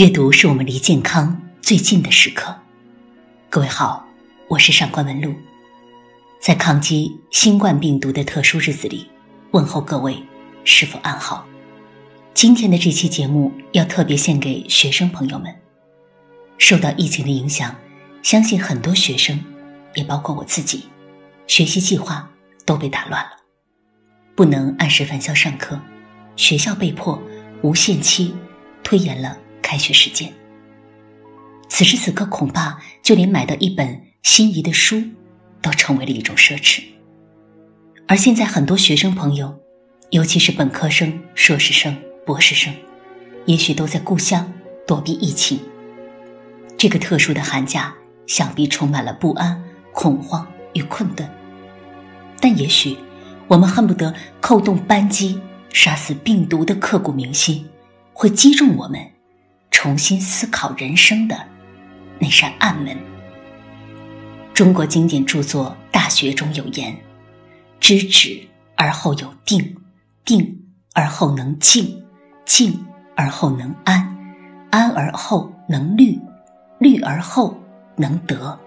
阅读是我们离健康最近的时刻。各位好，我是上官文露，在抗击新冠病毒的特殊日子里，问候各位是否安好。今天的这期节目要特别献给学生朋友们。受到疫情的影响，相信很多学生，也包括我自己，学习计划都被打乱了，不能按时返校上课，学校被迫无限期推延了。开学时间，此时此刻，恐怕就连买到一本心仪的书，都成为了一种奢侈。而现在，很多学生朋友，尤其是本科生、硕士生、博士生，也许都在故乡躲避疫情。这个特殊的寒假，想必充满了不安、恐慌与困顿。但也许，我们恨不得扣动扳机，杀死病毒的刻骨铭心，会击中我们。重新思考人生的那扇暗门。中国经典著作《大学》中有言：“知止而后有定，定而后能静，静而后能安，安而后能虑，虑而后能得。”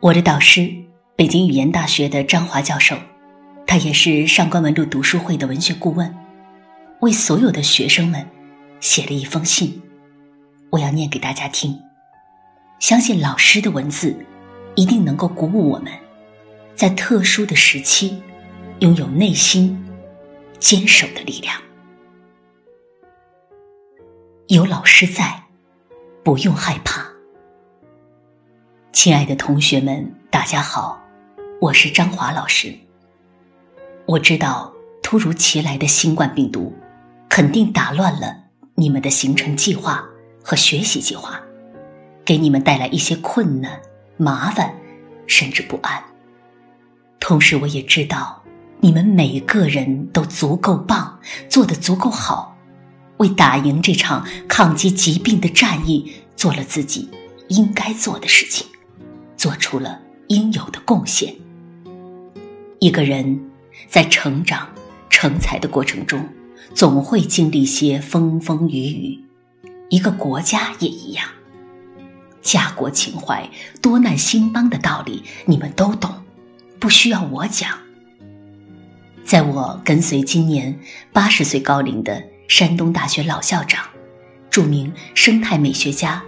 我的导师，北京语言大学的张华教授，他也是上官文录读书会的文学顾问，为所有的学生们。写了一封信，我要念给大家听。相信老师的文字一定能够鼓舞我们，在特殊的时期拥有内心坚守的力量。有老师在，不用害怕。亲爱的同学们，大家好，我是张华老师。我知道突如其来的新冠病毒肯定打乱了。你们的行程计划和学习计划，给你们带来一些困难、麻烦，甚至不安。同时，我也知道你们每个人都足够棒，做得足够好，为打赢这场抗击疾病的战役做了自己应该做的事情，做出了应有的贡献。一个人在成长、成才的过程中。总会经历些风风雨雨，一个国家也一样。家国情怀、多难兴邦的道理，你们都懂，不需要我讲。在我跟随今年八十岁高龄的山东大学老校长、著名生态美学家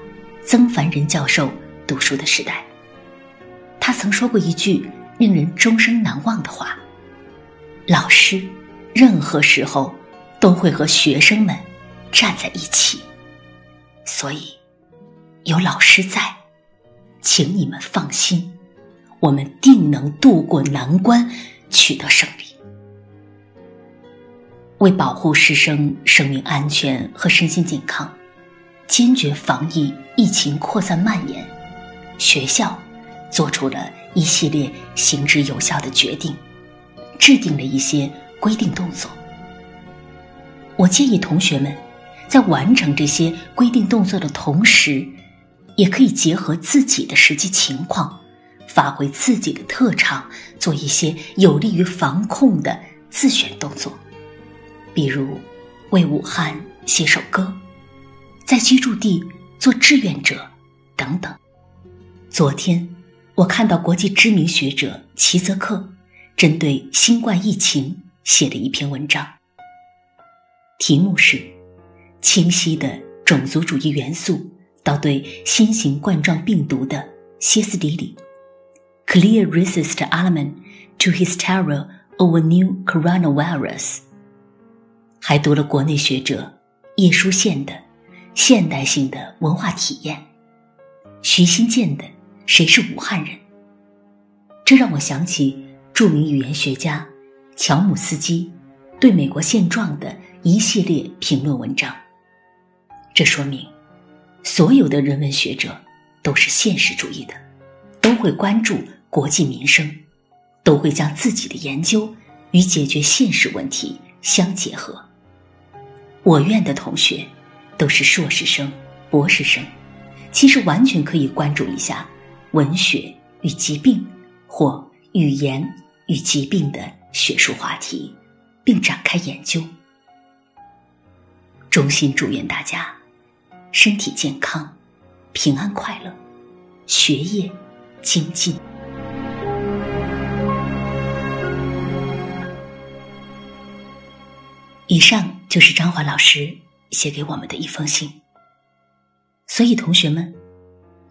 曾凡人教授读书的时代，他曾说过一句令人终生难忘的话：“老师，任何时候。”都会和学生们站在一起，所以有老师在，请你们放心，我们定能渡过难关，取得胜利。为保护师生生命安全和身心健康，坚决防疫疫情扩散蔓延，学校做出了一系列行之有效的决定，制定了一些规定动作。我建议同学们，在完成这些规定动作的同时，也可以结合自己的实际情况，发挥自己的特长，做一些有利于防控的自选动作，比如为武汉写首歌，在居住地做志愿者等等。昨天，我看到国际知名学者齐泽克针对新冠疫情写了一篇文章。题目是：清晰的种族主义元素到对新型冠状病毒的歇斯底里。Clear racist element to his terror over new coronavirus。还读了国内学者叶舒宪的《现代性的文化体验》，徐新建的《谁是武汉人》。这让我想起著名语言学家乔姆斯基对美国现状的。一系列评论文章，这说明，所有的人文学者都是现实主义的，都会关注国计民生，都会将自己的研究与解决现实问题相结合。我院的同学都是硕士生、博士生，其实完全可以关注一下文学与疾病或语言与疾病的学术话题，并展开研究。衷心祝愿大家身体健康，平安快乐，学业精进。以上就是张华老师写给我们的一封信。所以，同学们，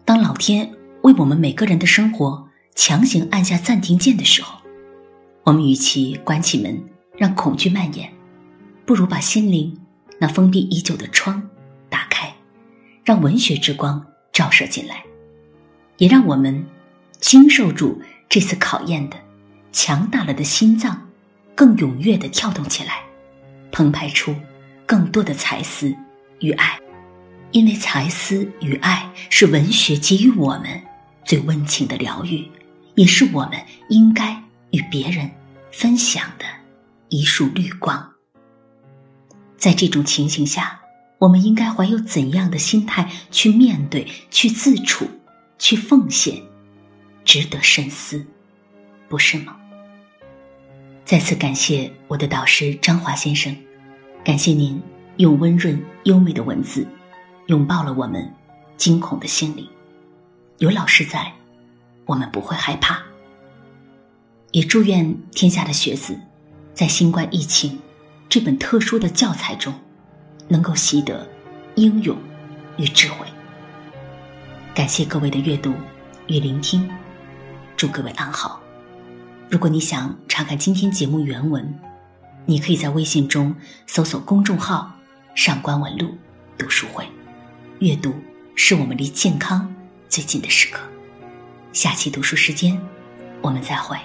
当老天为我们每个人的生活强行按下暂停键的时候，我们与其关起门让恐惧蔓延，不如把心灵那封闭已久的窗打开，让文学之光照射进来，也让我们经受住这次考验的强大了的心脏，更踊跃的跳动起来。澎湃出更多的才思与爱，因为才思与爱是文学给予我们最温情的疗愈，也是我们应该与别人分享的一束绿光。在这种情形下，我们应该怀有怎样的心态去面对、去自处、去奉献，值得深思，不是吗？再次感谢我的导师张华先生，感谢您用温润优美的文字拥抱了我们惊恐的心灵。有老师在，我们不会害怕。也祝愿天下的学子，在新冠疫情这本特殊的教材中，能够习得英勇与智慧。感谢各位的阅读与聆听，祝各位安好。如果你想查看今天节目原文，你可以在微信中搜索公众号“上官文录读书会”。阅读是我们离健康最近的时刻。下期读书时间，我们再会。